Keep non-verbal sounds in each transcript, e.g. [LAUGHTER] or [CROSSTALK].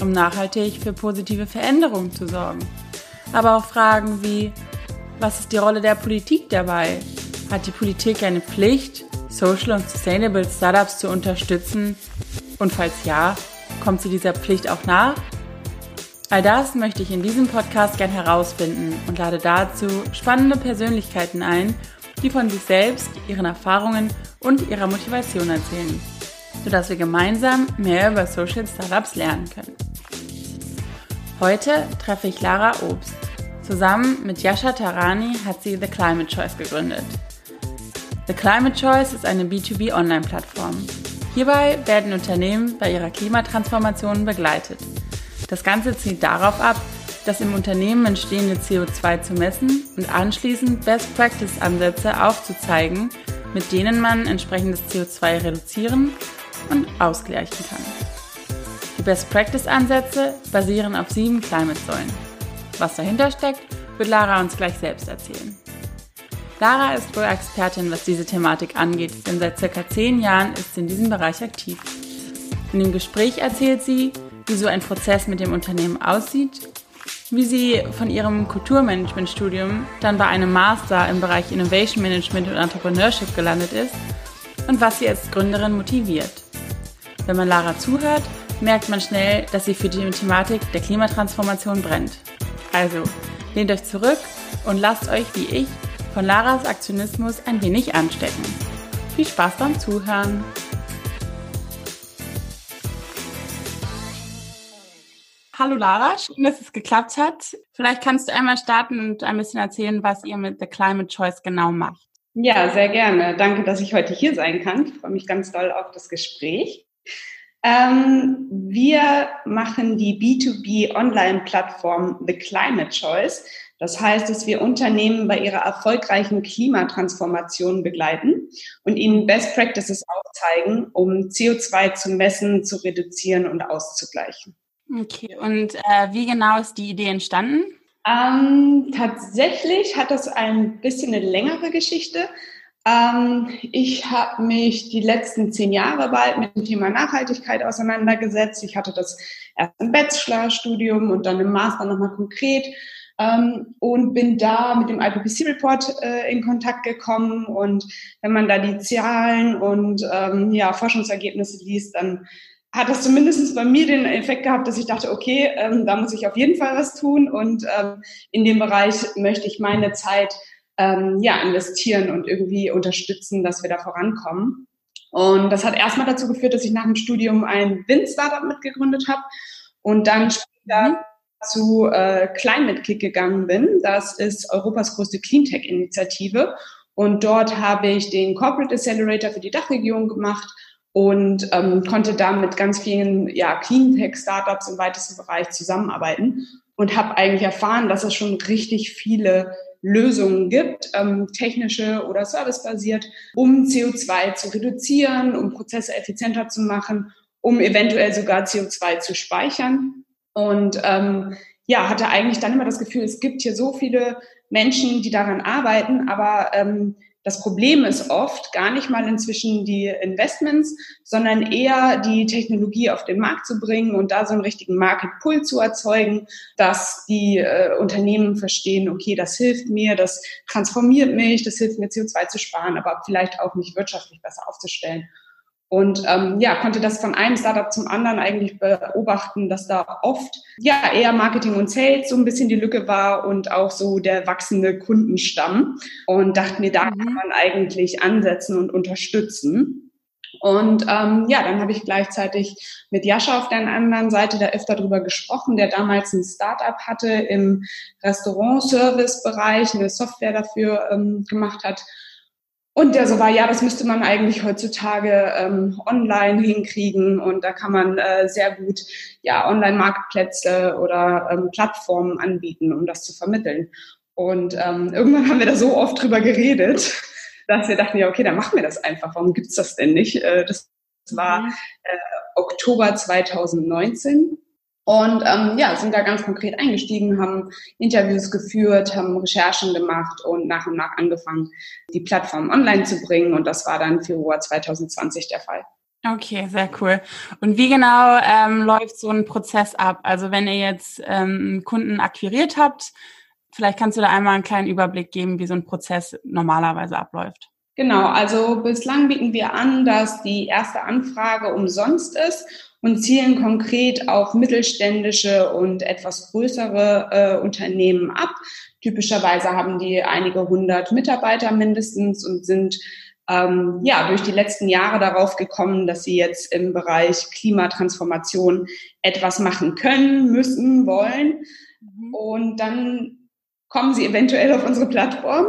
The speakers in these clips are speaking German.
um nachhaltig für positive Veränderungen zu sorgen? Aber auch Fragen wie, was ist die Rolle der Politik dabei? Hat die Politik eine Pflicht, Social und Sustainable Startups zu unterstützen? Und falls ja, kommt sie dieser Pflicht auch nach? All das möchte ich in diesem Podcast gern herausfinden und lade dazu spannende Persönlichkeiten ein, die von sich selbst, ihren Erfahrungen und ihrer Motivation erzählen sodass wir gemeinsam mehr über Social Startups lernen können. Heute treffe ich Lara Obst. Zusammen mit Yasha Tarani hat sie The Climate Choice gegründet. The Climate Choice ist eine B2B Online-Plattform. Hierbei werden Unternehmen bei ihrer Klimatransformation begleitet. Das Ganze zielt darauf ab, das im Unternehmen entstehende CO2 zu messen und anschließend Best Practice Ansätze aufzuzeigen, mit denen man entsprechendes CO2 reduzieren und ausgleichen kann. Die Best Practice Ansätze basieren auf sieben Climate-Säulen. Was dahinter steckt, wird Lara uns gleich selbst erzählen. Lara ist wohl Expertin, was diese Thematik angeht, denn seit circa zehn Jahren ist sie in diesem Bereich aktiv. In dem Gespräch erzählt sie, wie so ein Prozess mit dem Unternehmen aussieht, wie sie von ihrem Kulturmanagement-Studium dann bei einem Master im Bereich Innovation Management und Entrepreneurship gelandet ist und was sie als Gründerin motiviert. Wenn man Lara zuhört, merkt man schnell, dass sie für die Thematik der Klimatransformation brennt. Also, lehnt euch zurück und lasst euch, wie ich, von Laras Aktionismus ein wenig anstecken. Viel Spaß beim Zuhören! Hallo Lara, schön, dass es geklappt hat. Vielleicht kannst du einmal starten und ein bisschen erzählen, was ihr mit The Climate Choice genau macht. Ja, sehr gerne. Danke, dass ich heute hier sein kann. Ich freue mich ganz doll auf das Gespräch. Ähm, wir machen die B2B Online-Plattform The Climate Choice. Das heißt, dass wir Unternehmen bei ihrer erfolgreichen Klimatransformation begleiten und ihnen Best Practices aufzeigen, um CO2 zu messen, zu reduzieren und auszugleichen. Okay, und äh, wie genau ist die Idee entstanden? Ähm, tatsächlich hat das ein bisschen eine längere Geschichte. Ähm, ich habe mich die letzten zehn Jahre bald mit dem Thema Nachhaltigkeit auseinandergesetzt. Ich hatte das erst im Bachelorstudium und dann im Master nochmal konkret ähm, und bin da mit dem IPCC-Report äh, in Kontakt gekommen. Und wenn man da die Zahlen und ähm, ja, Forschungsergebnisse liest, dann hat das zumindest bei mir den Effekt gehabt, dass ich dachte, okay, ähm, da muss ich auf jeden Fall was tun und ähm, in dem Bereich möchte ich meine Zeit ähm, ja, investieren und irgendwie unterstützen, dass wir da vorankommen. Und das hat erstmal dazu geführt, dass ich nach dem Studium ein Wind-Startup mitgegründet habe und dann später mhm. zu äh, Climate Kick gegangen bin. Das ist Europas größte Cleantech-Initiative. Und dort habe ich den Corporate Accelerator für die Dachregion gemacht und ähm, konnte da mit ganz vielen ja, Cleantech-Startups im weitesten Bereich zusammenarbeiten und habe eigentlich erfahren, dass es schon richtig viele Lösungen gibt, ähm, technische oder servicebasiert, um CO2 zu reduzieren, um Prozesse effizienter zu machen, um eventuell sogar CO2 zu speichern. Und ähm, ja, hatte eigentlich dann immer das Gefühl, es gibt hier so viele Menschen, die daran arbeiten, aber ähm, das Problem ist oft gar nicht mal inzwischen die Investments, sondern eher die Technologie auf den Markt zu bringen und da so einen richtigen Market Pull zu erzeugen, dass die äh, Unternehmen verstehen, okay, das hilft mir, das transformiert mich, das hilft mir CO2 zu sparen, aber vielleicht auch mich wirtschaftlich besser aufzustellen. Und ähm, ja, konnte das von einem Startup zum anderen eigentlich beobachten, dass da oft ja eher Marketing und Sales so ein bisschen die Lücke war und auch so der wachsende Kundenstamm. Und dachte mir, da mhm. kann man eigentlich ansetzen und unterstützen. Und ähm, ja, dann habe ich gleichzeitig mit Jascha auf der anderen Seite da öfter drüber gesprochen, der damals ein Startup hatte im Restaurant-Service-Bereich, eine Software dafür ähm, gemacht hat Und der so war, ja, das müsste man eigentlich heutzutage ähm, online hinkriegen und da kann man äh, sehr gut ja Online-Marktplätze oder ähm, Plattformen anbieten, um das zu vermitteln. Und ähm, irgendwann haben wir da so oft drüber geredet, [LAUGHS] dass wir dachten, ja, okay, dann machen wir das einfach. Warum gibt's das denn nicht? Äh, das war mhm. äh, Oktober 2019. Und ähm, ja, sind da ganz konkret eingestiegen, haben Interviews geführt, haben Recherchen gemacht und nach und nach angefangen, die Plattform online zu bringen. Und das war dann Februar 2020 der Fall. Okay, sehr cool. Und wie genau ähm, läuft so ein Prozess ab? Also wenn ihr jetzt ähm, Kunden akquiriert habt, vielleicht kannst du da einmal einen kleinen Überblick geben, wie so ein Prozess normalerweise abläuft. Genau, also bislang bieten wir an, dass die erste Anfrage umsonst ist und zielen konkret auf mittelständische und etwas größere äh, Unternehmen ab. Typischerweise haben die einige hundert Mitarbeiter mindestens und sind ähm, ja durch die letzten Jahre darauf gekommen, dass sie jetzt im Bereich Klimatransformation etwas machen können, müssen, wollen. Mhm. Und dann kommen sie eventuell auf unsere Plattform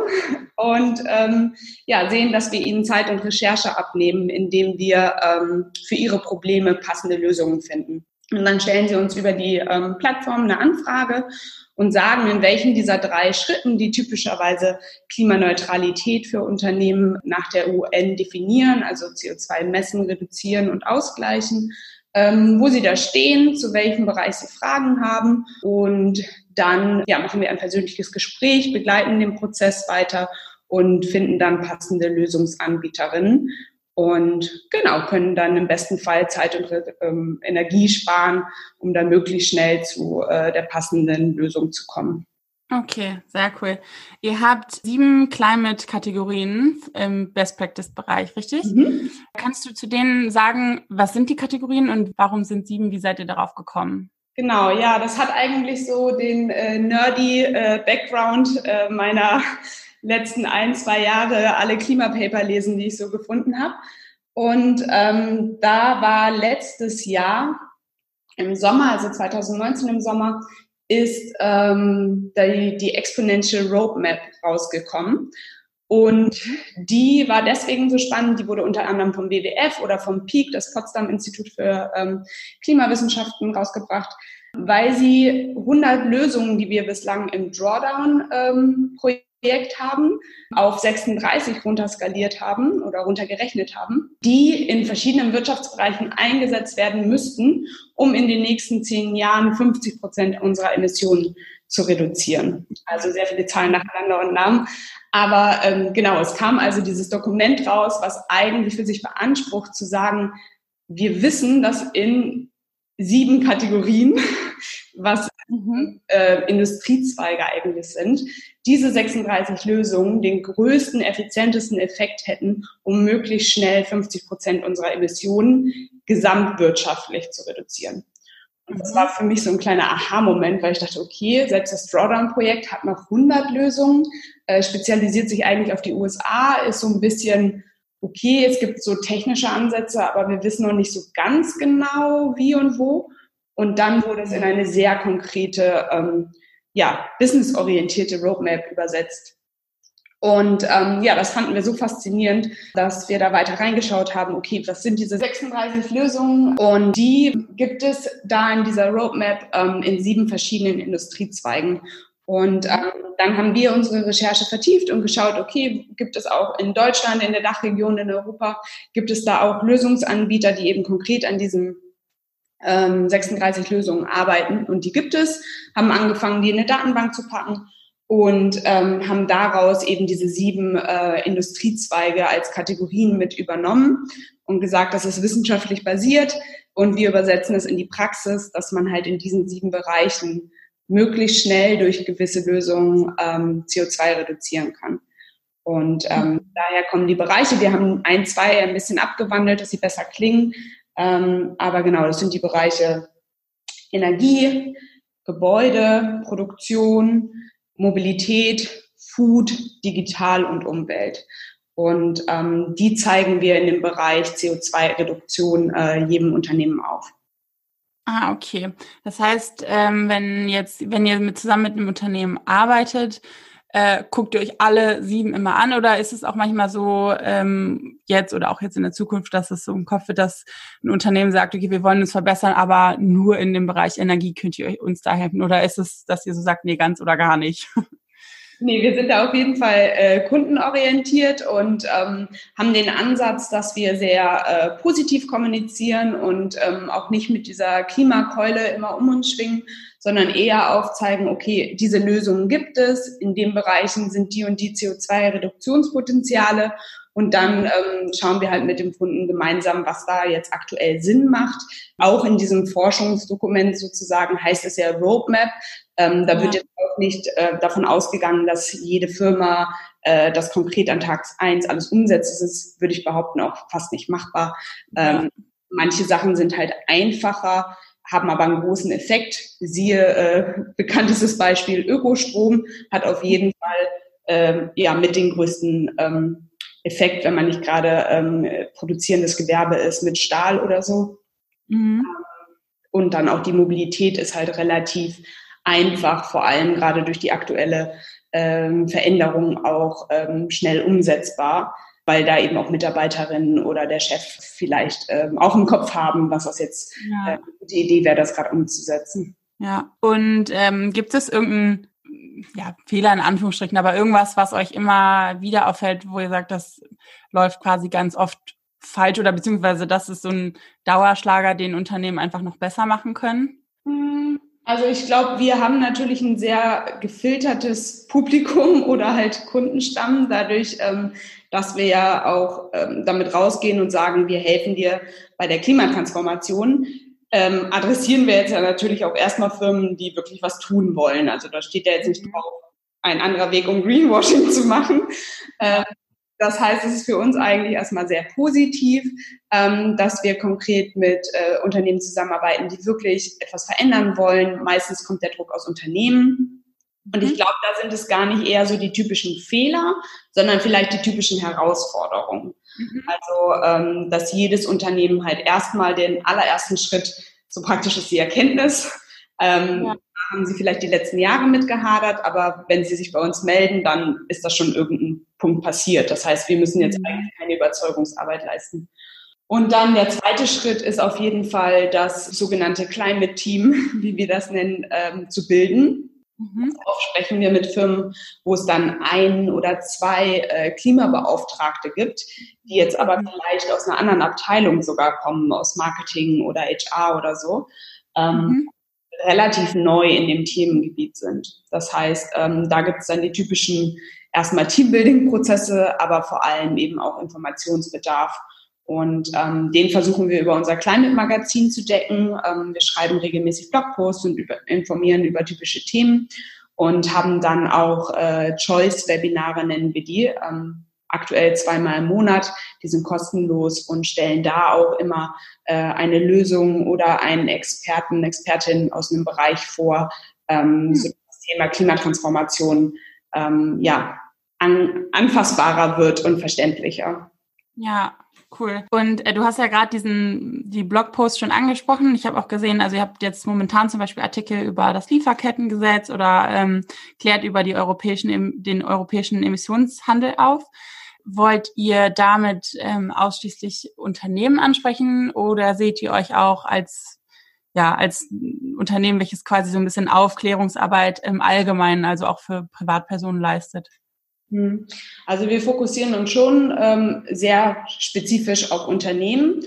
und ähm, ja, sehen, dass wir ihnen Zeit und Recherche abnehmen, indem wir ähm, für ihre Probleme passende Lösungen finden. Und dann stellen sie uns über die ähm, Plattform eine Anfrage und sagen, in welchen dieser drei Schritten, die typischerweise Klimaneutralität für Unternehmen nach der UN definieren, also CO2 messen, reduzieren und ausgleichen, ähm, wo sie da stehen, zu welchem Bereich sie Fragen haben. Und dann ja, machen wir ein persönliches Gespräch, begleiten den Prozess weiter und finden dann passende Lösungsanbieterinnen und genau können dann im besten Fall Zeit und ähm, Energie sparen, um dann möglichst schnell zu äh, der passenden Lösung zu kommen. Okay, sehr cool. Ihr habt sieben Climate-Kategorien im Best Practice-Bereich, richtig? Mhm. Kannst du zu denen sagen, was sind die Kategorien und warum sind sieben? Wie seid ihr darauf gekommen? Genau, ja, das hat eigentlich so den äh, nerdy äh, Background äh, meiner [LAUGHS] letzten ein, zwei Jahre alle Klimapaper lesen, die ich so gefunden habe. Und ähm, da war letztes Jahr im Sommer, also 2019 im Sommer, ist ähm, die, die Exponential Roadmap rausgekommen. Und die war deswegen so spannend, die wurde unter anderem vom WWF oder vom PEAK, das Potsdam Institut für ähm, Klimawissenschaften, rausgebracht, weil sie 100 Lösungen, die wir bislang im Drawdown-Projekt Projekt haben, auf 36 runterskaliert haben oder runtergerechnet haben, die in verschiedenen Wirtschaftsbereichen eingesetzt werden müssten, um in den nächsten zehn Jahren 50 Prozent unserer Emissionen zu reduzieren. Also sehr viele Zahlen nacheinander und Namen. Aber ähm, genau, es kam also dieses Dokument raus, was eigentlich für sich beansprucht zu sagen, wir wissen, dass in sieben Kategorien, [LAUGHS] was mhm. äh, Industriezweige eigentlich sind, diese 36 Lösungen den größten, effizientesten Effekt hätten, um möglichst schnell 50 Prozent unserer Emissionen gesamtwirtschaftlich zu reduzieren. Und das war für mich so ein kleiner Aha-Moment, weil ich dachte, okay, selbst das Drawdown-Projekt hat noch 100 Lösungen, äh, spezialisiert sich eigentlich auf die USA, ist so ein bisschen, okay, es gibt so technische Ansätze, aber wir wissen noch nicht so ganz genau, wie und wo. Und dann wurde es in eine sehr konkrete, ähm, ja, businessorientierte Roadmap übersetzt. Und ähm, ja, das fanden wir so faszinierend, dass wir da weiter reingeschaut haben, okay, was sind diese 36 Lösungen? Und die gibt es da in dieser Roadmap ähm, in sieben verschiedenen Industriezweigen. Und ähm, dann haben wir unsere Recherche vertieft und geschaut, okay, gibt es auch in Deutschland, in der Dachregion, in Europa, gibt es da auch Lösungsanbieter, die eben konkret an diesem 36 ähm, Lösungen arbeiten und die gibt es, haben angefangen, die in eine Datenbank zu packen und ähm, haben daraus eben diese sieben äh, Industriezweige als Kategorien mit übernommen und gesagt, das ist wissenschaftlich basiert und wir übersetzen es in die Praxis, dass man halt in diesen sieben Bereichen möglichst schnell durch gewisse Lösungen ähm, CO2 reduzieren kann. Und ähm, daher kommen die Bereiche. Wir haben ein, zwei ein bisschen abgewandelt, dass sie besser klingen. Ähm, aber genau, das sind die Bereiche Energie, Gebäude, Produktion, Mobilität, Food, Digital und Umwelt. Und ähm, die zeigen wir in dem Bereich CO2-Reduktion äh, jedem Unternehmen auf. Ah, okay. Das heißt, ähm, wenn jetzt, wenn ihr mit, zusammen mit einem Unternehmen arbeitet, äh, guckt ihr euch alle sieben immer an oder ist es auch manchmal so ähm, jetzt oder auch jetzt in der Zukunft, dass es so im Kopf wird, dass ein Unternehmen sagt, okay, wir wollen uns verbessern, aber nur in dem Bereich Energie könnt ihr uns da helfen oder ist es, dass ihr so sagt, nee, ganz oder gar nicht? [LAUGHS] Nee, wir sind da auf jeden Fall äh, kundenorientiert und ähm, haben den Ansatz, dass wir sehr äh, positiv kommunizieren und ähm, auch nicht mit dieser Klimakeule immer um uns schwingen, sondern eher aufzeigen, okay, diese Lösungen gibt es, in den Bereichen sind die und die CO2-Reduktionspotenziale und dann ähm, schauen wir halt mit dem Kunden gemeinsam, was da jetzt aktuell Sinn macht. Auch in diesem Forschungsdokument sozusagen heißt es ja Roadmap. Ähm, da ja. wird jetzt auch nicht äh, davon ausgegangen, dass jede Firma äh, das konkret an Tag eins alles umsetzt. Das ist, würde ich behaupten, auch fast nicht machbar. Ähm, manche Sachen sind halt einfacher, haben aber einen großen Effekt. Siehe äh, bekanntestes Beispiel Ökostrom hat auf jeden Fall ähm, ja mit den größten ähm, Effekt, wenn man nicht gerade ähm, produzierendes Gewerbe ist mit Stahl oder so. Mhm. Und dann auch die Mobilität ist halt relativ einfach, vor allem gerade durch die aktuelle ähm, Veränderung auch ähm, schnell umsetzbar, weil da eben auch Mitarbeiterinnen oder der Chef vielleicht ähm, auch im Kopf haben, was das jetzt ja. äh, die Idee wäre, das gerade umzusetzen. Ja, und ähm, gibt es irgendeinen ja, Fehler in Anführungsstrichen, aber irgendwas, was euch immer wieder auffällt, wo ihr sagt, das läuft quasi ganz oft falsch oder beziehungsweise das ist so ein Dauerschlager, den Unternehmen einfach noch besser machen können? Hm, also ich glaube, wir haben natürlich ein sehr gefiltertes Publikum [LAUGHS] oder halt Kundenstamm, dadurch, ähm, dass wir ja auch ähm, damit rausgehen und sagen, wir helfen dir bei der Klimatransformation. Ähm, adressieren wir jetzt ja natürlich auch erstmal Firmen, die wirklich was tun wollen. Also da steht ja jetzt nicht mhm. drauf, ein anderer Weg, um Greenwashing [LAUGHS] zu machen. Das heißt, es ist für uns eigentlich erstmal sehr positiv, ähm, dass wir konkret mit äh, Unternehmen zusammenarbeiten, die wirklich etwas verändern wollen. Meistens kommt der Druck aus Unternehmen. Und ich mhm. glaube, da sind es gar nicht eher so die typischen Fehler, sondern vielleicht die typischen Herausforderungen. Mhm. Also, ähm, dass jedes Unternehmen halt erstmal den allerersten Schritt, so praktisch ist die Erkenntnis, ähm, ja haben sie vielleicht die letzten Jahre mitgehadert, aber wenn sie sich bei uns melden, dann ist das schon irgendein Punkt passiert. Das heißt, wir müssen jetzt mhm. eigentlich keine Überzeugungsarbeit leisten. Und dann der zweite Schritt ist auf jeden Fall das sogenannte Climate Team, [LAUGHS] wie wir das nennen, ähm, zu bilden. Mhm. Oft sprechen wir mit Firmen, wo es dann ein oder zwei äh, Klimabeauftragte gibt, die jetzt aber mhm. vielleicht aus einer anderen Abteilung sogar kommen, aus Marketing oder HR oder so. Ähm, mhm relativ neu in dem Themengebiet sind. Das heißt, ähm, da gibt es dann die typischen erstmal Teambuilding-Prozesse, aber vor allem eben auch Informationsbedarf. Und ähm, den versuchen wir über unser Climate-Magazin zu decken. Ähm, wir schreiben regelmäßig Blogposts und über, informieren über typische Themen und haben dann auch äh, Choice-Webinare, nennen wir die, ähm, aktuell zweimal im Monat. Die sind kostenlos und stellen da auch immer äh, eine Lösung oder einen Experten, Expertin aus einem Bereich vor, ähm, mhm. so das Thema Klimatransformation ähm, ja, an, anfassbarer wird und verständlicher. Ja, cool. Und äh, du hast ja gerade diesen die Blogpost schon angesprochen. Ich habe auch gesehen, also ihr habt jetzt momentan zum Beispiel Artikel über das Lieferkettengesetz oder ähm, klärt über die europäischen den europäischen Emissionshandel auf. Wollt ihr damit ähm, ausschließlich Unternehmen ansprechen oder seht ihr euch auch als ja, als Unternehmen, welches quasi so ein bisschen Aufklärungsarbeit im Allgemeinen, also auch für Privatpersonen leistet? Hm. Also wir fokussieren uns schon ähm, sehr spezifisch auf Unternehmen.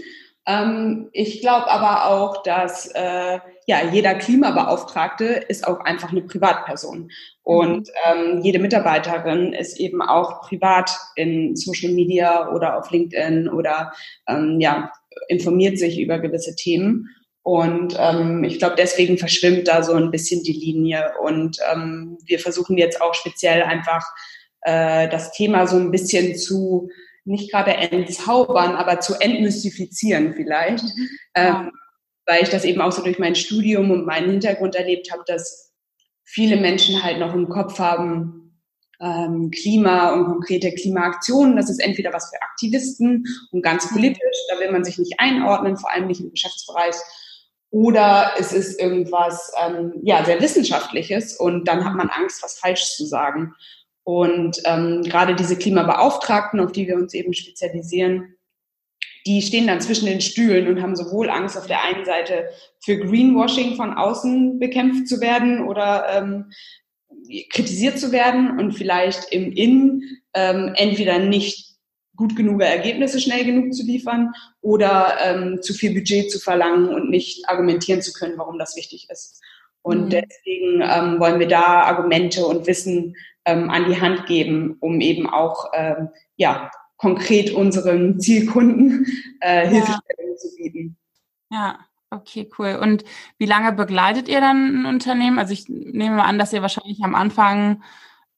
Ähm, ich glaube aber auch, dass äh, ja jeder Klimabeauftragte ist auch einfach eine Privatperson und ähm, jede Mitarbeiterin ist eben auch privat in Social Media oder auf LinkedIn oder ähm, ja informiert sich über gewisse Themen. Und ähm, ich glaube, deswegen verschwimmt da so ein bisschen die Linie. Und ähm, wir versuchen jetzt auch speziell einfach äh, das Thema so ein bisschen zu nicht gerade entzaubern, aber zu entmystifizieren vielleicht. Mhm. Ähm, weil ich das eben auch so durch mein Studium und meinen Hintergrund erlebt habe, dass viele Menschen halt noch im Kopf haben, ähm, Klima und konkrete Klimaaktionen, das ist entweder was für Aktivisten und ganz mhm. politisch, da will man sich nicht einordnen, vor allem nicht im Geschäftsbereich, oder es ist irgendwas ähm, ja sehr wissenschaftliches und dann hat man Angst, was falsch zu sagen. Und ähm, gerade diese Klimabeauftragten, auf die wir uns eben spezialisieren, die stehen dann zwischen den Stühlen und haben sowohl Angst auf der einen Seite für Greenwashing von außen bekämpft zu werden oder ähm, kritisiert zu werden und vielleicht im Innen ähm, entweder nicht gut genug Ergebnisse schnell genug zu liefern oder ähm, zu viel Budget zu verlangen und nicht argumentieren zu können, warum das wichtig ist. Und mhm. deswegen ähm, wollen wir da Argumente und Wissen ähm, an die Hand geben, um eben auch ähm, ja, konkret unseren Zielkunden äh, Hilfestellungen zu bieten. Ja, okay, cool. Und wie lange begleitet ihr dann ein Unternehmen? Also ich nehme mal an, dass ihr wahrscheinlich am Anfang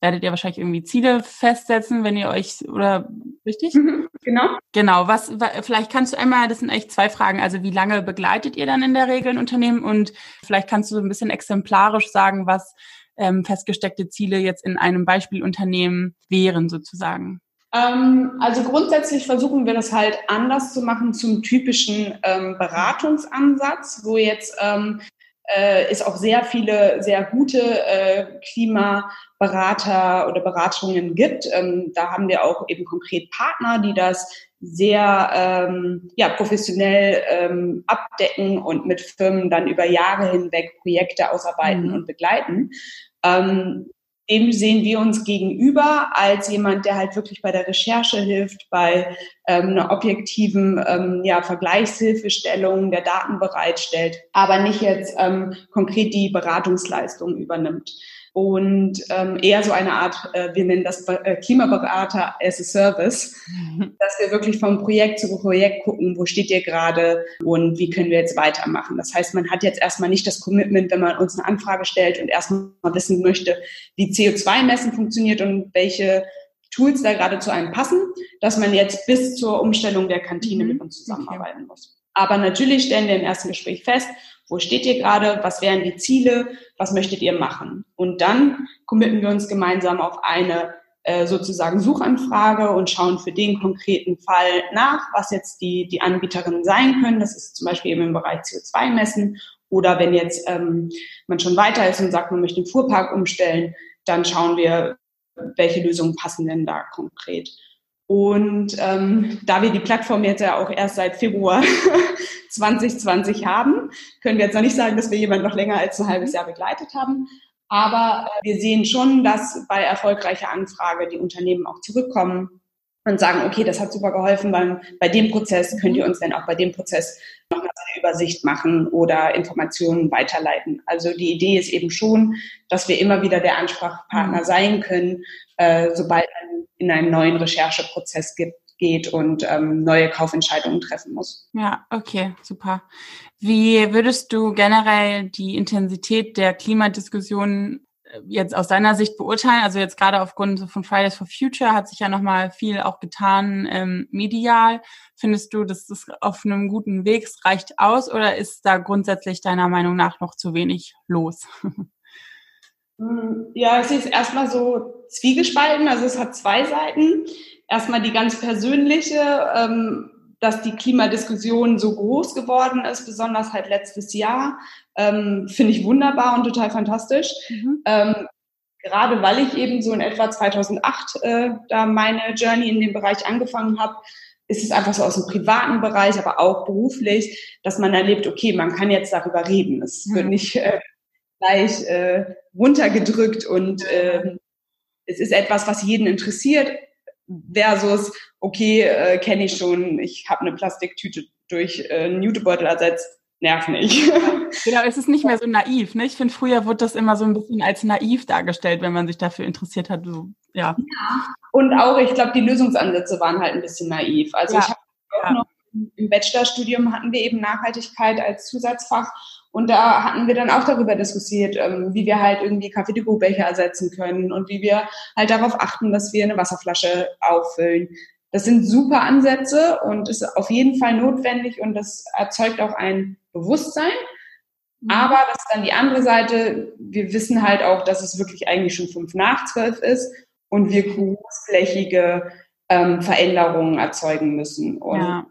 werdet ihr wahrscheinlich irgendwie Ziele festsetzen, wenn ihr euch, oder richtig? Mhm, genau. Genau, was, vielleicht kannst du einmal, das sind echt zwei Fragen, also wie lange begleitet ihr dann in der Regel ein Unternehmen und vielleicht kannst du so ein bisschen exemplarisch sagen, was ähm, festgesteckte Ziele jetzt in einem Beispielunternehmen wären sozusagen? Ähm, also grundsätzlich versuchen wir das halt anders zu machen zum typischen ähm, Beratungsansatz, wo jetzt ähm, äh, es auch sehr viele sehr gute äh, Klimaberater oder Beratungen gibt. Ähm, da haben wir auch eben konkret Partner, die das sehr ähm, ja, professionell ähm, abdecken und mit Firmen dann über Jahre hinweg Projekte ausarbeiten mhm. und begleiten. Ähm, dem sehen wir uns gegenüber als jemand, der halt wirklich bei der Recherche hilft, bei ähm, einer objektiven ähm, ja, Vergleichshilfestellung der Daten bereitstellt, aber nicht jetzt ähm, konkret die Beratungsleistung übernimmt und ähm, eher so eine Art, äh, wir nennen das äh, Klimaberater as a Service, mhm. dass wir wirklich vom Projekt zu Projekt gucken, wo steht ihr gerade und wie können wir jetzt weitermachen. Das heißt, man hat jetzt erstmal nicht das Commitment, wenn man uns eine Anfrage stellt und erstmal wissen möchte, wie CO2-Messen funktioniert und welche Tools da gerade zu einem passen, dass man jetzt bis zur Umstellung der Kantine mhm. mit uns zusammenarbeiten muss. Aber natürlich stellen wir im ersten Gespräch fest, wo steht ihr gerade? Was wären die Ziele? Was möchtet ihr machen? Und dann committen wir uns gemeinsam auf eine äh, sozusagen Suchanfrage und schauen für den konkreten Fall nach, was jetzt die, die Anbieterinnen sein können. Das ist zum Beispiel eben im Bereich CO2 messen. Oder wenn jetzt ähm, man schon weiter ist und sagt, man möchte den Fuhrpark umstellen, dann schauen wir, welche Lösungen passen denn da konkret. Und ähm, da wir die Plattform jetzt ja auch erst seit Februar [LAUGHS] 2020 haben, können wir jetzt noch nicht sagen, dass wir jemanden noch länger als ein halbes Jahr begleitet haben. Aber äh, wir sehen schon, dass bei erfolgreicher Anfrage die Unternehmen auch zurückkommen und sagen, okay, das hat super geholfen beim, bei dem Prozess, könnt ihr uns denn auch bei dem Prozess nochmal eine Übersicht machen oder Informationen weiterleiten. Also die Idee ist eben schon, dass wir immer wieder der Ansprachpartner mhm. sein können, äh, sobald man in einen neuen Rechercheprozess gibt, geht und ähm, neue Kaufentscheidungen treffen muss. Ja, okay, super. Wie würdest du generell die Intensität der Klimadiskussion äh, jetzt aus deiner Sicht beurteilen? Also jetzt gerade aufgrund von Fridays for Future hat sich ja nochmal viel auch getan ähm, medial. Findest du, dass das auf einem guten Weg es reicht aus oder ist da grundsätzlich deiner Meinung nach noch zu wenig los? Hm, [LAUGHS] ja, es ist erstmal so zwiegespalten. Also es hat zwei Seiten. Erstmal die ganz persönliche, ähm, dass die Klimadiskussion so groß geworden ist, besonders halt letztes Jahr, ähm, finde ich wunderbar und total fantastisch. Mhm. Ähm, gerade weil ich eben so in etwa 2008 äh, da meine Journey in dem Bereich angefangen habe, ist es einfach so aus dem privaten Bereich, aber auch beruflich, dass man erlebt, okay, man kann jetzt darüber reden. Es mhm. wird nicht äh, gleich äh, runtergedrückt und äh, es ist etwas, was jeden interessiert, versus, okay, äh, kenne ich schon, ich habe eine Plastiktüte durch äh, einen Jutebeutel ersetzt, nerv nicht. [LAUGHS] genau, es ist nicht mehr so naiv. Ne? Ich finde, früher wurde das immer so ein bisschen als naiv dargestellt, wenn man sich dafür interessiert hat. So, ja. ja. Und auch, ich glaube, die Lösungsansätze waren halt ein bisschen naiv. Also ja. ich habe auch ja. noch im Bachelorstudium hatten wir eben Nachhaltigkeit als Zusatzfach und da hatten wir dann auch darüber diskutiert, ähm, wie wir halt irgendwie Kaffee-to-go-Becher ersetzen können und wie wir halt darauf achten, dass wir eine Wasserflasche auffüllen. Das sind super Ansätze und ist auf jeden Fall notwendig und das erzeugt auch ein Bewusstsein. Mhm. Aber das ist dann die andere Seite. Wir wissen halt auch, dass es wirklich eigentlich schon fünf nach zwölf ist und wir großflächige ähm, Veränderungen erzeugen müssen. Und ja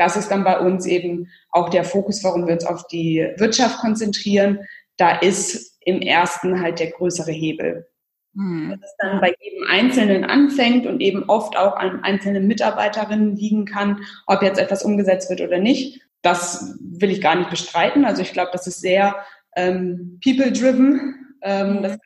das ist dann bei uns eben auch der Fokus, warum wir uns auf die Wirtschaft konzentrieren. Da ist im ersten halt der größere Hebel. Mhm. Dass es dann bei jedem Einzelnen anfängt und eben oft auch an einzelnen Mitarbeiterinnen liegen kann, ob jetzt etwas umgesetzt wird oder nicht. Das will ich gar nicht bestreiten. Also ich glaube, das ist sehr ähm, people-driven. Ähm, mhm.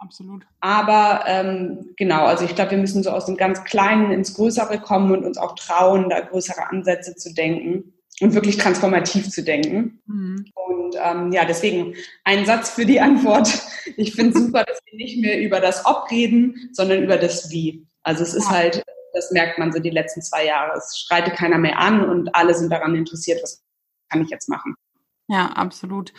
Absolut. Aber ähm, genau, also ich glaube, wir müssen so aus dem ganz Kleinen ins Größere kommen und uns auch trauen, da größere Ansätze zu denken und wirklich transformativ zu denken. Mhm. Und ähm, ja, deswegen ein Satz für die Antwort. Ich finde super, dass wir nicht mehr über das Ob reden, sondern über das Wie. Also es ist ja. halt, das merkt man so die letzten zwei Jahre. Es streitet keiner mehr an und alle sind daran interessiert, was kann ich jetzt machen. Ja, absolut.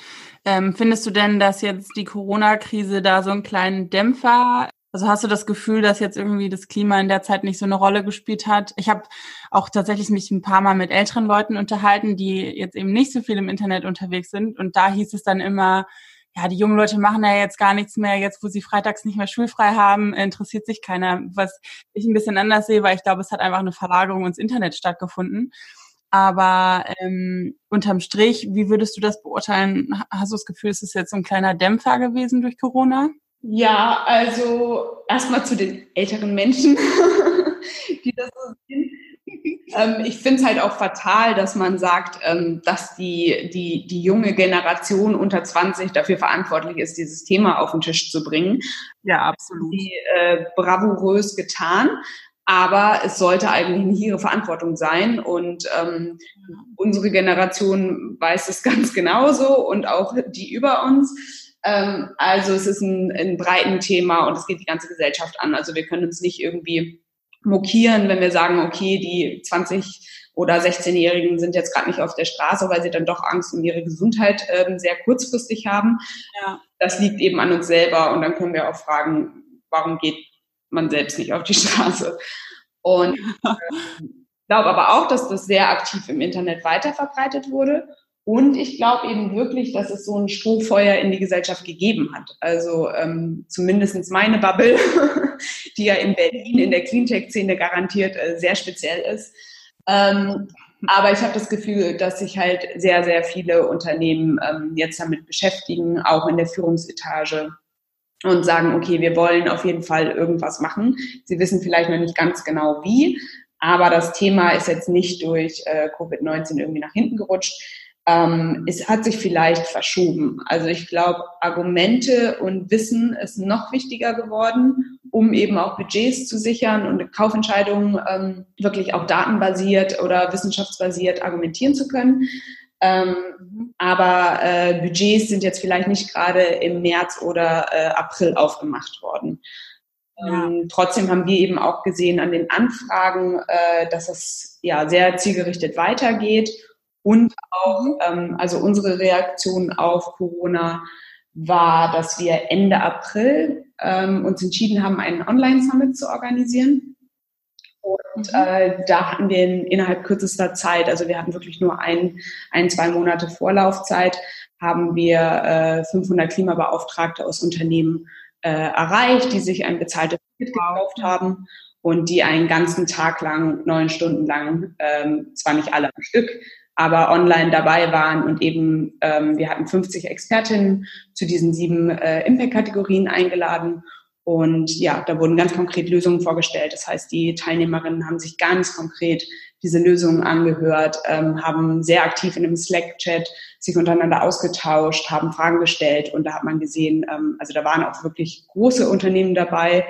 Ähm, findest du denn, dass jetzt die Corona-Krise da so einen kleinen Dämpfer also hast du das Gefühl, dass jetzt irgendwie das Klima in der Zeit nicht so eine Rolle gespielt hat? Ich habe auch tatsächlich mich ein paar Mal mit älteren Leuten unterhalten, die jetzt eben nicht so viel im Internet unterwegs sind. Und da hieß es dann immer, ja, die jungen Leute machen ja jetzt gar nichts mehr. Jetzt, wo sie freitags nicht mehr schulfrei haben, interessiert sich keiner. Was ich ein bisschen anders sehe, weil ich glaube, es hat einfach eine Verlagerung ins Internet stattgefunden. Aber ähm, unterm Strich, wie würdest du das beurteilen? Hast du das Gefühl, es ist jetzt so ein kleiner Dämpfer gewesen durch Corona? Ja, also erstmal zu den älteren Menschen, [LAUGHS] die das so sind. Ähm, ich finde es halt auch fatal, dass man sagt, ähm, dass die, die, die junge Generation unter 20 dafür verantwortlich ist, dieses Thema auf den Tisch zu bringen. Ja, absolut. Die äh, bravourös getan. Aber es sollte eigentlich nicht ihre Verantwortung sein. Und ähm, unsere Generation weiß es [LAUGHS] ganz genauso und auch die über uns. Ähm, also es ist ein, ein breiten Thema und es geht die ganze Gesellschaft an. Also wir können uns nicht irgendwie mokieren, wenn wir sagen, okay, die 20 oder 16-Jährigen sind jetzt gerade nicht auf der Straße, weil sie dann doch Angst um ihre Gesundheit ähm, sehr kurzfristig haben. Ja. Das liegt eben an uns selber und dann können wir auch fragen, warum geht man selbst nicht auf die Straße? Und äh, glaube aber auch, dass das sehr aktiv im Internet weiterverbreitet wurde. Und ich glaube eben wirklich, dass es so ein Strohfeuer in die Gesellschaft gegeben hat. Also ähm, zumindest meine Bubble, [LAUGHS] die ja in Berlin in der Cleantech-Szene garantiert äh, sehr speziell ist. Ähm, aber ich habe das Gefühl, dass sich halt sehr, sehr viele Unternehmen ähm, jetzt damit beschäftigen, auch in der Führungsetage und sagen, okay, wir wollen auf jeden Fall irgendwas machen. Sie wissen vielleicht noch nicht ganz genau wie, aber das Thema ist jetzt nicht durch äh, Covid-19 irgendwie nach hinten gerutscht ähm, es hat sich vielleicht verschoben. Also ich glaube, Argumente und Wissen ist noch wichtiger geworden, um eben auch Budgets zu sichern und Kaufentscheidungen ähm, wirklich auch datenbasiert oder wissenschaftsbasiert argumentieren zu können. Ähm, aber äh, Budgets sind jetzt vielleicht nicht gerade im März oder äh, April aufgemacht worden. Ja. Ähm, trotzdem haben wir eben auch gesehen an den Anfragen, äh, dass es ja sehr zielgerichtet weitergeht und auch, mhm. ähm, also unsere Reaktion auf Corona war, dass wir Ende April ähm, uns entschieden haben, einen Online-Summit zu organisieren. Und äh, da hatten wir in, innerhalb kürzester Zeit, also wir hatten wirklich nur ein, ein zwei Monate Vorlaufzeit, haben wir äh, 500 Klimabeauftragte aus Unternehmen äh, erreicht, die sich ein bezahltes Ticket gekauft haben und die einen ganzen Tag lang, neun Stunden lang, ähm, zwar nicht alle am Stück, aber online dabei waren und eben ähm, wir hatten 50 Expertinnen zu diesen sieben äh, Impact-Kategorien eingeladen und ja, da wurden ganz konkret Lösungen vorgestellt. Das heißt, die Teilnehmerinnen haben sich ganz konkret diese Lösungen angehört, ähm, haben sehr aktiv in einem Slack-Chat sich untereinander ausgetauscht, haben Fragen gestellt und da hat man gesehen, ähm, also da waren auch wirklich große Unternehmen dabei.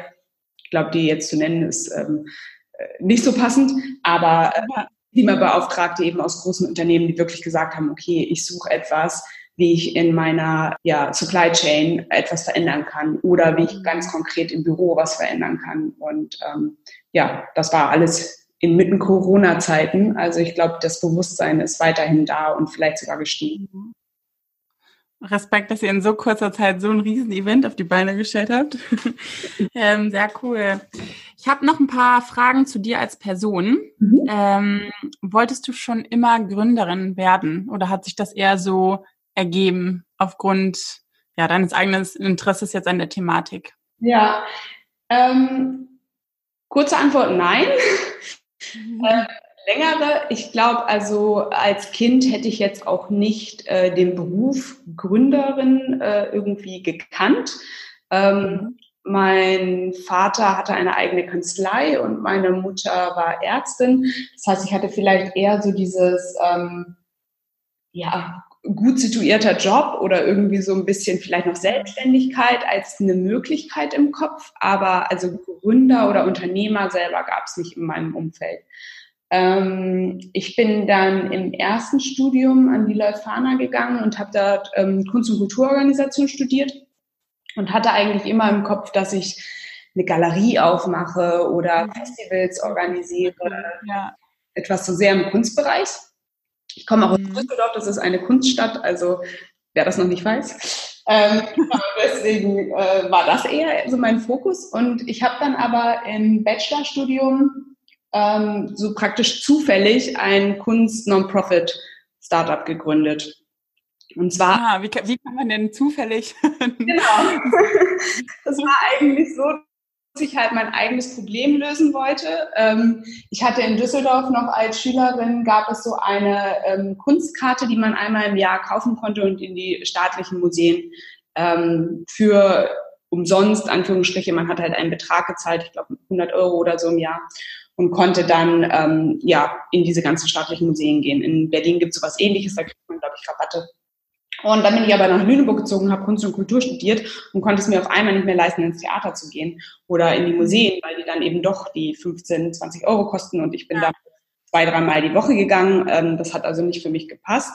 Ich glaube, die jetzt zu nennen ist ähm, äh, nicht so passend, aber äh, Klimabeauftragte eben aus großen Unternehmen, die wirklich gesagt haben, okay, ich suche etwas, wie ich in meiner ja, Supply Chain etwas verändern kann oder wie ich ganz konkret im Büro was verändern kann. Und ähm, ja, das war alles inmitten Corona-Zeiten. Also ich glaube, das Bewusstsein ist weiterhin da und vielleicht sogar gestiegen. Respekt, dass ihr in so kurzer Zeit so ein Riesen-Event auf die Beine gestellt habt. [LAUGHS] ähm, sehr cool. Ich habe noch ein paar Fragen zu dir als Person. Mhm. Ähm, wolltest du schon immer Gründerin werden oder hat sich das eher so ergeben aufgrund ja, deines eigenen Interesses jetzt an der Thematik? Ja, ähm, kurze Antwort nein. [LAUGHS] Mhm. Äh, längere, ich glaube, also als Kind hätte ich jetzt auch nicht äh, den Beruf Gründerin äh, irgendwie gekannt. Ähm, mhm Mein Vater hatte eine eigene Kanzlei und meine Mutter war Ärztin. Das heißt, ich hatte vielleicht eher so dieses, ähm, ja, gut situierter Job oder irgendwie so ein bisschen vielleicht noch Selbstständigkeit als eine Möglichkeit im Kopf. Aber also Gründer oder Unternehmer selber gab es nicht in meinem Umfeld. Ähm, ich bin dann im ersten Studium an die Leuphana gegangen und habe dort ähm, Kunst- und Kulturorganisation studiert und hatte eigentlich immer im Kopf, dass ich eine Galerie aufmache oder mhm. Festivals organisiere. Ja. Etwas so sehr im Kunstbereich. Ich komme auch aus mhm. Düsseldorf, das ist eine Kunststadt, also wer das noch nicht weiß. Ähm, [LAUGHS] deswegen äh, war das eher so mein Fokus. Und ich habe dann aber im Bachelorstudium ähm, so praktisch zufällig ein Kunst-Non-Profit-Startup gegründet. Und zwar. Ah, wie, kann, wie kann man denn zufällig? [LAUGHS] genau. [LAUGHS] Das war eigentlich so, ich halt mein eigenes Problem lösen wollte. Ähm, ich hatte in Düsseldorf noch als Schülerin, gab es so eine ähm, Kunstkarte, die man einmal im Jahr kaufen konnte und in die staatlichen Museen ähm, für umsonst, Anführungsstriche, man hat halt einen Betrag gezahlt, ich glaube 100 Euro oder so im Jahr und konnte dann ja in diese ganzen staatlichen Museen gehen. In Berlin gibt es sowas ähnliches, da kriegt man, glaube ich, Rabatte und dann bin ich aber nach Lüneburg gezogen, habe Kunst und Kultur studiert und konnte es mir auf einmal nicht mehr leisten, ins Theater zu gehen oder in die Museen, weil die dann eben doch die 15, 20 Euro kosten und ich bin ja. da zwei, dreimal die Woche gegangen. Ähm, das hat also nicht für mich gepasst.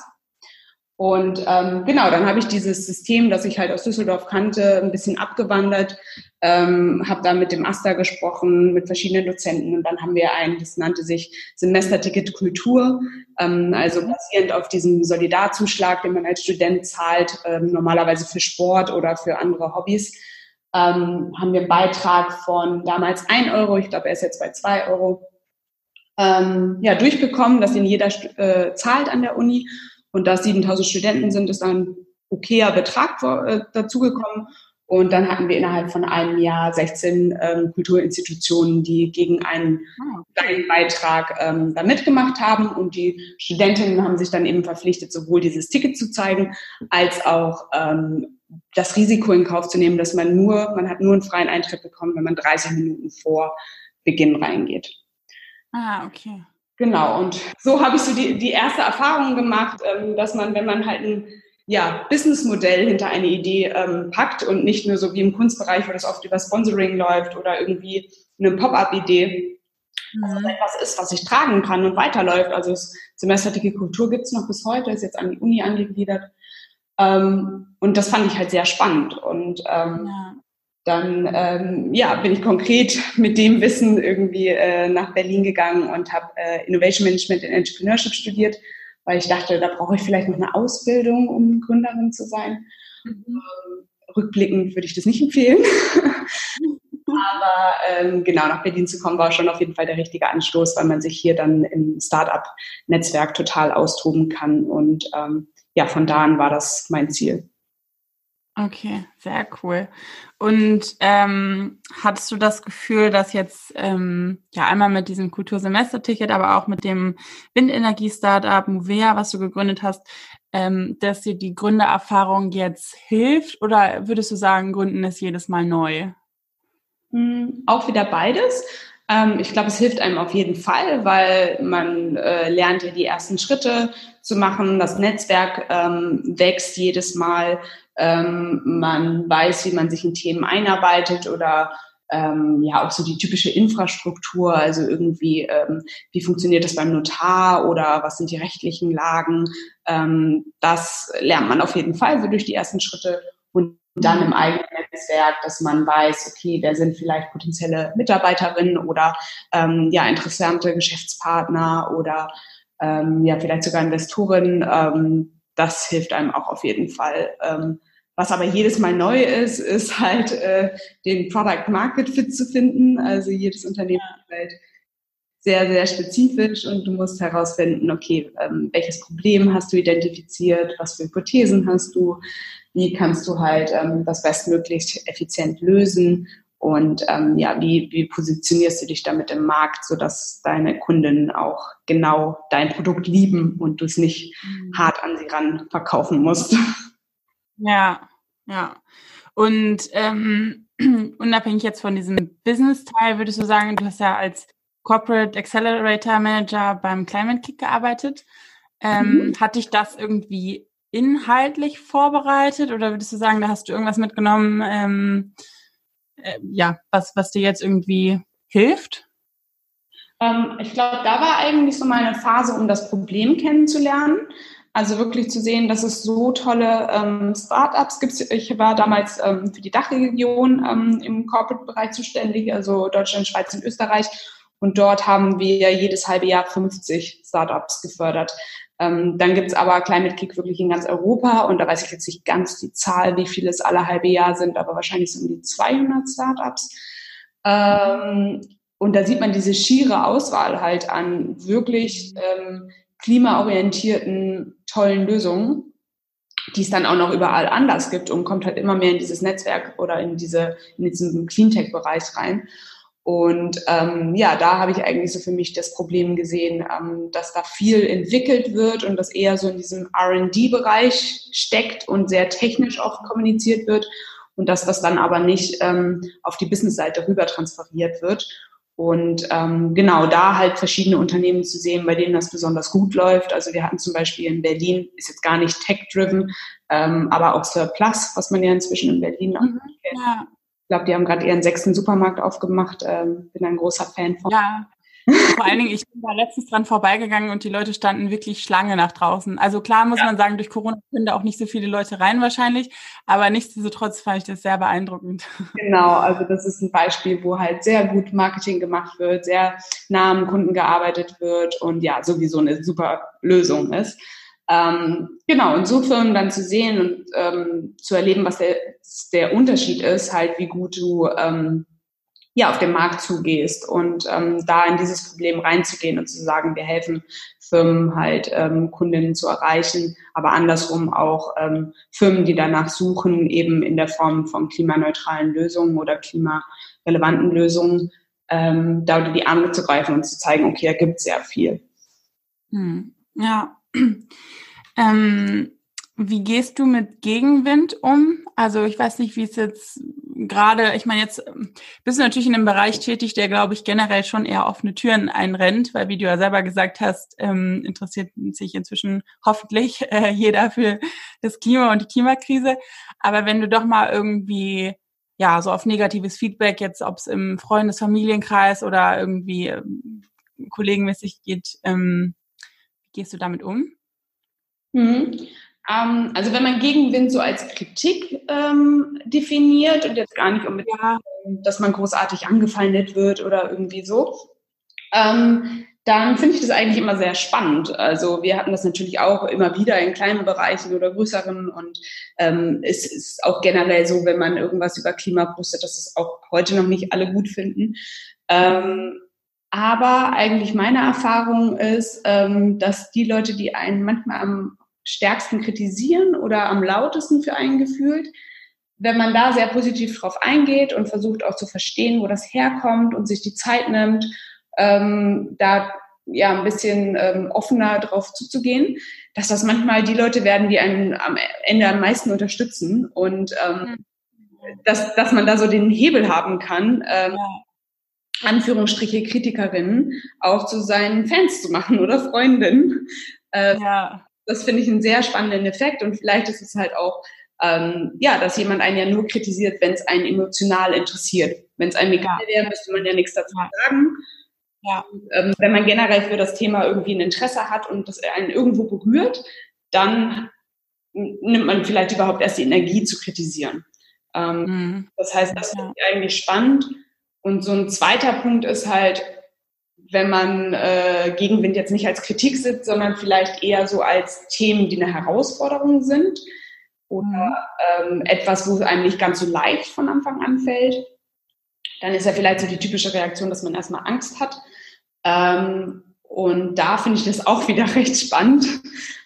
Und ähm, genau, dann habe ich dieses System, das ich halt aus Düsseldorf kannte, ein bisschen abgewandert, ähm, habe da mit dem Asta gesprochen, mit verschiedenen Dozenten und dann haben wir ein, das nannte sich Semesterticket Kultur, ähm, also basierend auf diesem Solidarzuschlag, den man als Student zahlt, ähm, normalerweise für Sport oder für andere Hobbys, ähm, haben wir einen Beitrag von damals ein Euro, ich glaube, er ist jetzt bei zwei Euro, ähm, ja, durchbekommen, dass ihn jeder äh, zahlt an der Uni und da 7000 Studenten sind, ist ein okayer Betrag äh, dazugekommen. Und dann hatten wir innerhalb von einem Jahr 16 ähm, Kulturinstitutionen, die gegen einen ah, kleinen Beitrag ähm, da mitgemacht haben. Und die Studentinnen haben sich dann eben verpflichtet, sowohl dieses Ticket zu zeigen, als auch ähm, das Risiko in Kauf zu nehmen, dass man nur, man hat nur einen freien Eintritt bekommen, wenn man 30 Minuten vor Beginn reingeht. Ah, okay. Genau, und so habe ich so die, die erste Erfahrung gemacht, ähm, dass man, wenn man halt ein ja, Businessmodell hinter eine Idee ähm, packt und nicht nur so wie im Kunstbereich, wo das oft über Sponsoring läuft oder irgendwie eine Pop-up-Idee, mhm. das etwas ist, was ich tragen kann und weiterläuft. Also das Semestertige Kultur gibt's noch bis heute, ist jetzt an die Uni angegliedert. Ähm, und das fand ich halt sehr spannend. Und ähm, ja dann ähm, ja, bin ich konkret mit dem Wissen irgendwie äh, nach Berlin gegangen und habe äh, Innovation Management and Entrepreneurship studiert, weil ich dachte, da brauche ich vielleicht noch eine Ausbildung, um Gründerin zu sein. Mhm. Ähm, rückblickend würde ich das nicht empfehlen. [LAUGHS] Aber ähm, genau, nach Berlin zu kommen, war schon auf jeden Fall der richtige Anstoß, weil man sich hier dann im Startup-Netzwerk total austoben kann. Und ähm, ja, von da an war das mein Ziel. Okay, sehr cool. Und ähm, hattest du das Gefühl, dass jetzt ähm, ja einmal mit diesem Kultursemesterticket, aber auch mit dem Windenergie-Startup Movea, was du gegründet hast, ähm, dass dir die Gründererfahrung jetzt hilft? Oder würdest du sagen, Gründen ist jedes Mal neu? Hm, auch wieder beides. Ähm, ich glaube, es hilft einem auf jeden Fall, weil man äh, lernt ja die ersten Schritte zu machen. Das Netzwerk ähm, wächst jedes Mal. Ähm, man weiß, wie man sich in Themen einarbeitet oder ähm, ja auch so die typische Infrastruktur, also irgendwie, ähm, wie funktioniert das beim Notar oder was sind die rechtlichen Lagen. Ähm, das lernt man auf jeden Fall so durch die ersten Schritte und dann im eigenen Netzwerk, dass man weiß, okay, wer sind vielleicht potenzielle Mitarbeiterinnen oder ähm, ja interessante Geschäftspartner oder ähm, ja vielleicht sogar Investoren. Das hilft einem auch auf jeden Fall. Ähm, was aber jedes Mal neu ist, ist halt äh, den Product Market Fit zu finden. Also jedes Unternehmen ist halt sehr, sehr spezifisch und du musst herausfinden, okay, ähm, welches Problem hast du identifiziert, was für Hypothesen hast du, wie kannst du halt ähm, das bestmöglich effizient lösen und ähm, ja, wie, wie positionierst du dich damit im Markt, sodass deine Kunden auch genau dein Produkt lieben und du es nicht mhm. hart an sie ran verkaufen musst. Ja, ja. Und ähm, [CLEARS THROAT] unabhängig jetzt von diesem Business-Teil, würdest du sagen, du hast ja als Corporate Accelerator Manager beim Climate Kick gearbeitet. Ähm, mhm. Hat dich das irgendwie inhaltlich vorbereitet oder würdest du sagen, da hast du irgendwas mitgenommen, ähm, äh, ja, was, was dir jetzt irgendwie hilft? Ähm, ich glaube, da war eigentlich so meine Phase, um das Problem kennenzulernen. Also wirklich zu sehen, dass es so tolle ähm, Startups gibt. Ich war damals ähm, für die Dachregion ähm, im Corporate-Bereich zuständig, also Deutschland, Schweiz und Österreich. Und dort haben wir jedes halbe Jahr 50 Startups gefördert. Ähm, dann gibt's aber Climate Kick wirklich in ganz Europa und da weiß ich jetzt nicht ganz die Zahl, wie viele es alle halbe Jahr sind, aber wahrscheinlich sind die 200 Startups. Ähm, und da sieht man diese schiere Auswahl halt an wirklich ähm, klimaorientierten, tollen Lösungen, die es dann auch noch überall anders gibt und kommt halt immer mehr in dieses Netzwerk oder in diese in diesen Cleantech-Bereich rein. Und ähm, ja, da habe ich eigentlich so für mich das Problem gesehen, ähm, dass da viel entwickelt wird und das eher so in diesem RD-Bereich steckt und sehr technisch auch kommuniziert wird und das, was dann aber nicht ähm, auf die Business-Seite rüber transferiert wird. Und ähm, genau da halt verschiedene Unternehmen zu sehen, bei denen das besonders gut läuft. Also wir hatten zum Beispiel in Berlin, ist jetzt gar nicht tech-driven, ähm, aber auch Surplus, was man ja inzwischen in Berlin noch mhm, kennt. Ja. Ich glaube, die haben gerade ihren sechsten Supermarkt aufgemacht. Ähm, bin ein großer Fan von. Ja, vor allen Dingen, ich bin da letztens dran vorbeigegangen und die Leute standen wirklich Schlange nach draußen. Also klar muss ja. man sagen, durch Corona können da auch nicht so viele Leute rein wahrscheinlich, aber nichtsdestotrotz fand ich das sehr beeindruckend. Genau, also das ist ein Beispiel, wo halt sehr gut Marketing gemacht wird, sehr nah am Kunden gearbeitet wird und ja, sowieso eine super Lösung ist. Ähm, genau, und so Firmen dann zu sehen und ähm, zu erleben, was der, der Unterschied ist, halt wie gut du ähm, ja, auf den Markt zugehst und ähm, da in dieses Problem reinzugehen und zu sagen, wir helfen Firmen halt ähm, Kundinnen zu erreichen, aber andersrum auch ähm, Firmen, die danach suchen, eben in der Form von klimaneutralen Lösungen oder klimarelevanten Lösungen, da unter die Arme zu greifen und zu zeigen, okay, da gibt es sehr viel. Hm. Ja. [CLEARS THROAT] Ähm, wie gehst du mit Gegenwind um? Also ich weiß nicht, wie es jetzt gerade, ich meine, jetzt ähm, bist du natürlich in einem Bereich tätig, der, glaube ich, generell schon eher offene Türen einrennt, weil, wie du ja selber gesagt hast, ähm, interessiert sich inzwischen hoffentlich [LAUGHS] äh, jeder für das Klima und die Klimakrise. Aber wenn du doch mal irgendwie, ja, so auf negatives Feedback, jetzt ob es im Freundes-, Familienkreis oder irgendwie ähm, kollegenmäßig geht, ähm, gehst du damit um? Mhm. Ähm, also wenn man Gegenwind so als Kritik ähm, definiert und jetzt gar nicht unbedingt, ja. dass man großartig angefeindet wird oder irgendwie so, ähm, dann finde ich das eigentlich immer sehr spannend. Also wir hatten das natürlich auch immer wieder in kleinen Bereichen oder größeren und ähm, es ist auch generell so, wenn man irgendwas über Klima postet, dass es auch heute noch nicht alle gut finden. Ähm, aber eigentlich meine Erfahrung ist, ähm, dass die Leute, die einen manchmal am stärksten kritisieren oder am lautesten für einen gefühlt. Wenn man da sehr positiv drauf eingeht und versucht auch zu verstehen, wo das herkommt und sich die Zeit nimmt, ähm, da ja ein bisschen ähm, offener drauf zuzugehen, dass das manchmal die Leute werden, die einen am Ende am meisten unterstützen und ähm, mhm. dass, dass man da so den Hebel haben kann, ähm, ja. Anführungsstriche Kritikerinnen auch zu seinen Fans zu machen oder Freundinnen. Äh, ja das finde ich einen sehr spannenden Effekt und vielleicht ist es halt auch, ähm, ja, dass jemand einen ja nur kritisiert, wenn es einen emotional interessiert. Wenn es einem egal ja. wäre, müsste man ja nichts dazu sagen. Ja. Und, ähm, wenn man generell für das Thema irgendwie ein Interesse hat und das einen irgendwo berührt, dann nimmt man vielleicht überhaupt erst die Energie zu kritisieren. Ähm, mhm. Das heißt, das finde ich eigentlich spannend. Und so ein zweiter Punkt ist halt, wenn man äh, Gegenwind jetzt nicht als Kritik sieht, sondern vielleicht eher so als Themen, die eine Herausforderung sind oder mhm. ähm, etwas, wo einem nicht ganz so leicht von Anfang an fällt, dann ist ja vielleicht so die typische Reaktion, dass man erstmal Angst hat. Ähm, und da finde ich das auch [LAUGHS] wieder recht spannend,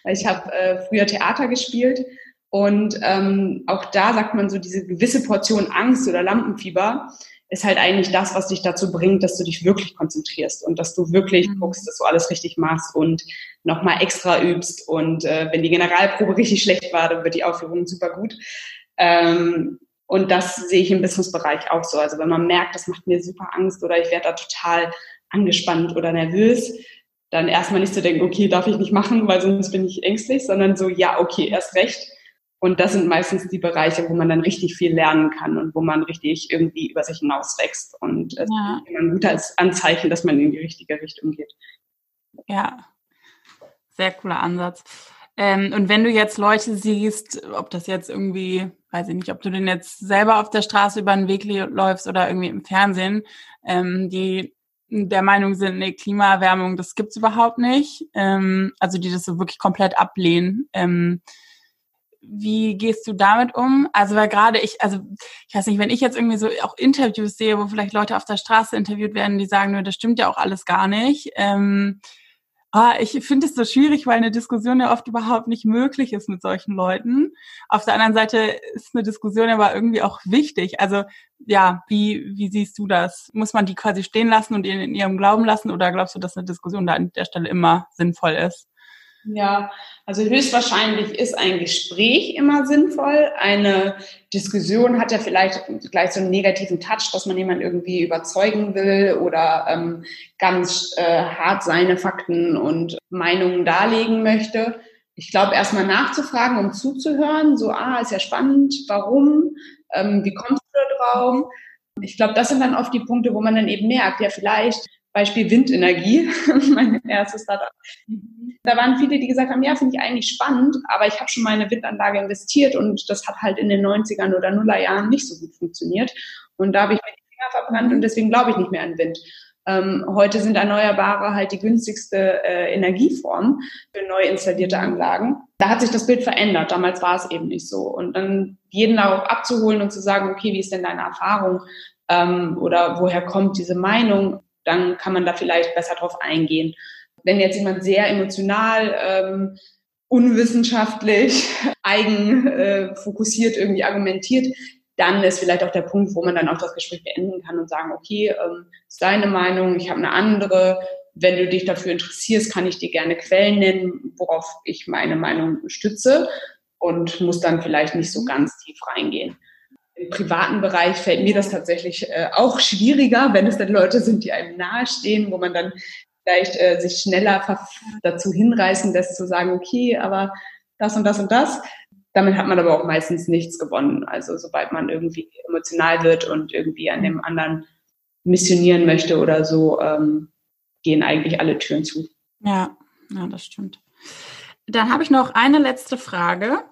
weil ich habe äh, früher Theater gespielt und ähm, auch da sagt man so diese gewisse Portion Angst oder Lampenfieber ist halt eigentlich das, was dich dazu bringt, dass du dich wirklich konzentrierst und dass du wirklich mhm. guckst, dass du alles richtig machst und nochmal extra übst. Und äh, wenn die Generalprobe [LAUGHS] richtig schlecht war, dann wird die Aufführung super gut. Ähm, Und das sehe ich im Businessbereich auch so. Also wenn man merkt, das macht mir super Angst oder ich werde da total angespannt oder nervös, dann erstmal nicht zu denken, okay, darf ich nicht machen, weil sonst bin ich ängstlich, sondern so, ja, okay, erst recht. Und das sind meistens die Bereiche, wo man dann richtig viel lernen kann und wo man richtig irgendwie über sich hinauswächst. Und es ja. ist ein gutes Anzeichen, dass man in die richtige Richtung geht. Ja, sehr cooler Ansatz. Ähm, und wenn du jetzt Leute siehst, ob das jetzt irgendwie, weiß ich nicht, ob du den jetzt selber auf der Straße über den Weg läufst oder irgendwie im Fernsehen, ähm, die der Meinung sind, nee, Klimaerwärmung, das gibt's überhaupt nicht. Ähm, also die das so wirklich komplett ablehnen. Wie gehst du damit um? Also weil gerade ich, also ich weiß nicht, wenn ich jetzt irgendwie so auch Interviews sehe, wo vielleicht Leute auf der Straße interviewt werden, die sagen, nur das stimmt ja auch alles gar nicht. Ähm, Ah, ich finde es so schwierig, weil eine Diskussion ja oft überhaupt nicht möglich ist mit solchen Leuten. Auf der anderen Seite ist eine Diskussion aber irgendwie auch wichtig. Also ja, wie, wie siehst du das? Muss man die quasi stehen lassen und in ihrem Glauben lassen oder glaubst du, dass eine Diskussion da an der Stelle immer sinnvoll ist? Ja, also höchstwahrscheinlich ist ein Gespräch immer sinnvoll. Eine Diskussion hat ja vielleicht gleich so einen negativen Touch, dass man jemanden irgendwie überzeugen will oder ähm, ganz äh, hart seine Fakten und Meinungen darlegen möchte. Ich glaube, erstmal nachzufragen, um zuzuhören, so, ah, ist ja spannend, warum, ähm, wie kommst du da drauf? Ich glaube, das sind dann oft die Punkte, wo man dann eben merkt, ja, vielleicht Beispiel Windenergie, [LAUGHS] mein erstes Startup. Da waren viele, die gesagt haben, ja, finde ich eigentlich spannend, aber ich habe schon mal in eine Windanlage investiert und das hat halt in den 90ern oder Nullerjahren nicht so gut funktioniert. Und da habe ich mir die Finger verbrannt und deswegen glaube ich nicht mehr an Wind. Ähm, heute sind Erneuerbare halt die günstigste äh, Energieform für neu installierte Anlagen. Da hat sich das Bild verändert. Damals war es eben nicht so. Und dann jeden darauf abzuholen und zu sagen, okay, wie ist denn deine Erfahrung? Ähm, oder woher kommt diese Meinung? Dann kann man da vielleicht besser drauf eingehen. Wenn jetzt jemand sehr emotional, ähm, unwissenschaftlich, [LAUGHS] eigen äh, irgendwie argumentiert, dann ist vielleicht auch der Punkt, wo man dann auch das Gespräch beenden kann und sagen, okay, ähm, ist deine Meinung, ich habe eine andere. Wenn du dich dafür interessierst, kann ich dir gerne Quellen nennen, worauf ich meine Meinung stütze und muss dann vielleicht nicht so ganz tief reingehen. Im privaten Bereich fällt mir das tatsächlich äh, auch schwieriger, wenn es dann Leute sind, die einem nahestehen, wo man dann vielleicht äh, sich schneller dazu hinreißen lässt, zu sagen, okay, aber das und das und das. Damit hat man aber auch meistens nichts gewonnen. Also sobald man irgendwie emotional wird und irgendwie an dem anderen missionieren möchte oder so, ähm, gehen eigentlich alle Türen zu. Ja, ja, das stimmt. Dann habe ich noch eine letzte Frage.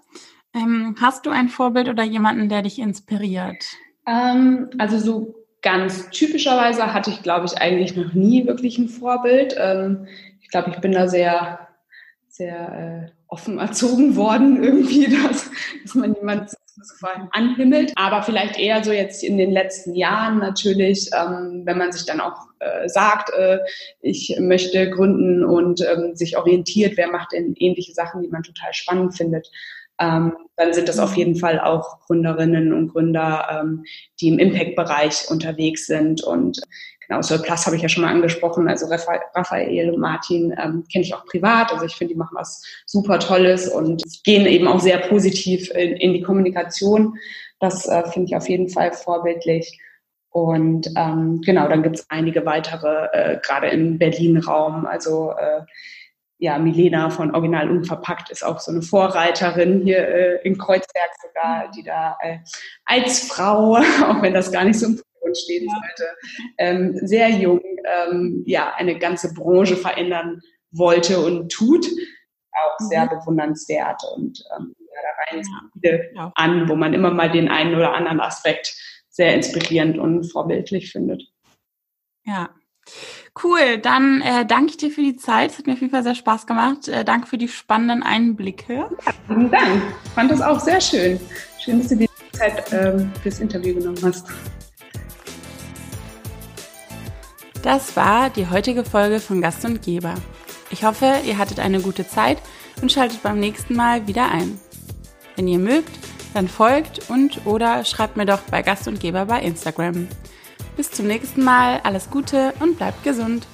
Ähm, hast du ein Vorbild oder jemanden, der dich inspiriert? Ähm, also so ganz typischerweise hatte ich, glaube ich, eigentlich noch nie wirklich ein Vorbild. Ähm, ich glaube, ich bin da sehr, sehr äh, offen [LAUGHS] erzogen worden, irgendwie, dass, dass man jemand anhimmelt. Aber vielleicht eher so jetzt in den letzten Jahren natürlich, ähm, wenn man sich dann auch äh, sagt, äh, ich möchte gründen und ähm, sich orientiert, wer macht denn ähnliche Sachen, die man total spannend findet ähm, dann sind das auf jeden Fall auch Gründerinnen und Gründer, ähm, die im Impact-Bereich unterwegs sind. Und genau, Soul Plus habe ich ja schon mal angesprochen. Also Raphael und Martin ähm, kenne ich auch privat. Also ich finde, die machen was super Tolles und gehen eben auch sehr positiv in, in die Kommunikation. Das äh, finde ich auf jeden Fall vorbildlich. Und ähm, genau, dann gibt es einige weitere, äh, gerade im Berlin-Raum. Also äh, ja, Milena von Original Unverpackt ist auch so eine Vorreiterin hier äh, in Kreuzberg sogar, die da äh, als Frau, [LAUGHS] auch wenn das gar nicht so im Vordergrund steht ja. heute, ähm, sehr jung, ähm, ja, eine ganze Branche verändern wollte und tut. Auch sehr mhm. bewundernswert und ähm, ja, da rein viele ja. an, wo man immer mal den einen oder anderen Aspekt sehr inspirierend und vorbildlich findet. Ja, Cool, dann äh, danke ich dir für die Zeit. Es hat mir auf jeden Fall sehr Spaß gemacht. Äh, danke für die spannenden Einblicke. vielen Dank. Ich fand das auch sehr schön. Schön, dass du dir die Zeit ähm, fürs Interview genommen hast. Das war die heutige Folge von Gast und Geber. Ich hoffe, ihr hattet eine gute Zeit und schaltet beim nächsten Mal wieder ein. Wenn ihr mögt, dann folgt und oder schreibt mir doch bei Gast und Geber bei Instagram. Bis zum nächsten Mal, alles Gute und bleibt gesund.